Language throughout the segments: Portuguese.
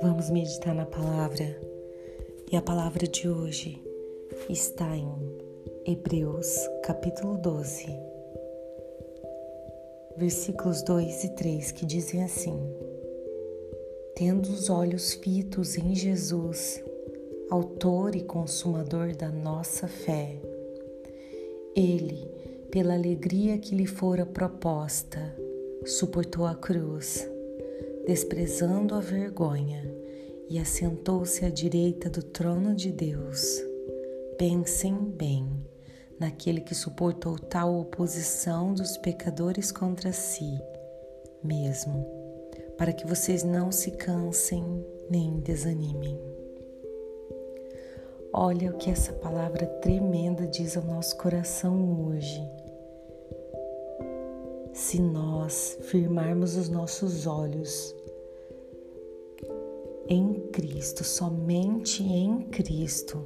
Vamos meditar na palavra. E a palavra de hoje está em Hebreus capítulo 12, versículos 2 e 3 que dizem assim: Tendo os olhos fitos em Jesus, Autor e Consumador da nossa fé, Ele, pela alegria que lhe fora proposta, suportou a cruz, desprezando a vergonha, e assentou-se à direita do trono de Deus. Pensem bem naquele que suportou tal oposição dos pecadores contra si mesmo, para que vocês não se cansem nem desanimem. Olha o que essa palavra tremenda diz ao nosso coração hoje. Se nós firmarmos os nossos olhos em Cristo, somente em Cristo,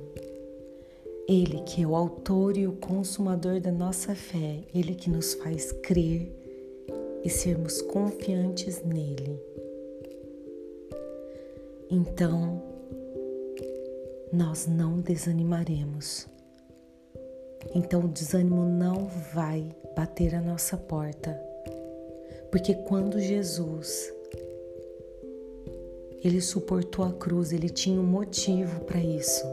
Ele que é o autor e o consumador da nossa fé, Ele que nos faz crer e sermos confiantes nele. Então, nós não desanimaremos. Então, o desânimo não vai bater a nossa porta, porque quando Jesus ele suportou a cruz, ele tinha um motivo para isso.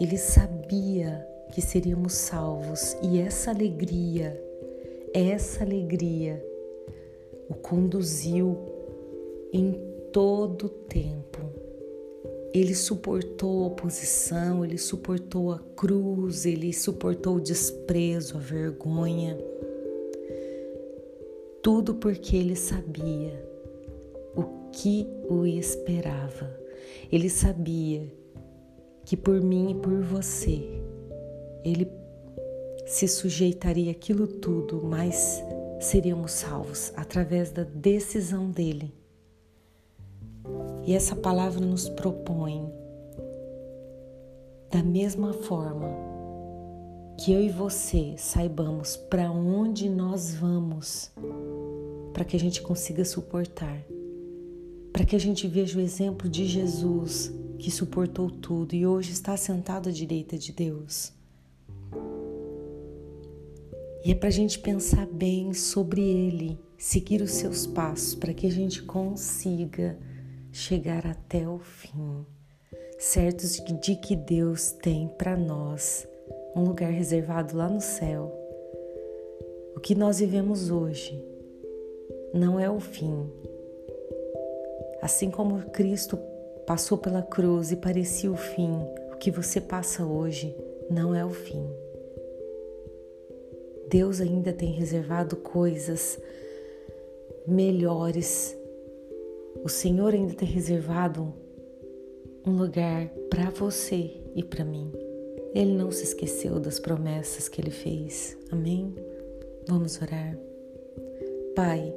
Ele sabia que seríamos salvos e essa alegria, essa alegria o conduziu em todo o tempo. Ele suportou a oposição, ele suportou a cruz, ele suportou o desprezo, a vergonha. Tudo porque ele sabia que o esperava. Ele sabia que por mim e por você ele se sujeitaria aquilo tudo, mas seríamos salvos através da decisão dele. E essa palavra nos propõe da mesma forma que eu e você saibamos para onde nós vamos, para que a gente consiga suportar para que a gente veja o exemplo de Jesus que suportou tudo e hoje está sentado à direita de Deus. E é para a gente pensar bem sobre Ele, seguir os seus passos, para que a gente consiga chegar até o fim, certos de que Deus tem para nós um lugar reservado lá no céu. O que nós vivemos hoje não é o fim, Assim como Cristo passou pela cruz e parecia o fim, o que você passa hoje não é o fim. Deus ainda tem reservado coisas melhores. O Senhor ainda tem reservado um lugar para você e para mim. Ele não se esqueceu das promessas que ele fez. Amém? Vamos orar. Pai,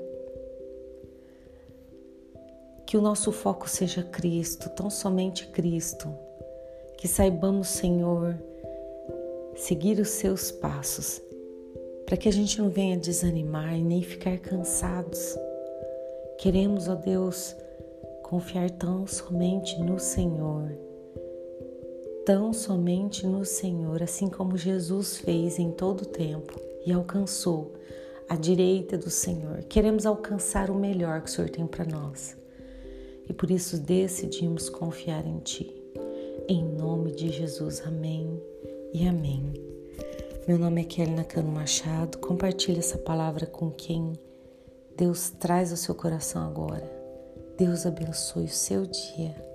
que o nosso foco seja Cristo, tão somente Cristo. Que saibamos, Senhor, seguir os seus passos, para que a gente não venha desanimar e nem ficar cansados. Queremos, ó Deus, confiar tão somente no Senhor. Tão somente no Senhor, assim como Jesus fez em todo o tempo e alcançou a direita do Senhor. Queremos alcançar o melhor que o Senhor tem para nós e por isso decidimos confiar em Ti. Em nome de Jesus, amém e amém. Meu nome é Kelly Nakano Machado. Compartilhe essa palavra com quem Deus traz ao seu coração agora. Deus abençoe o seu dia.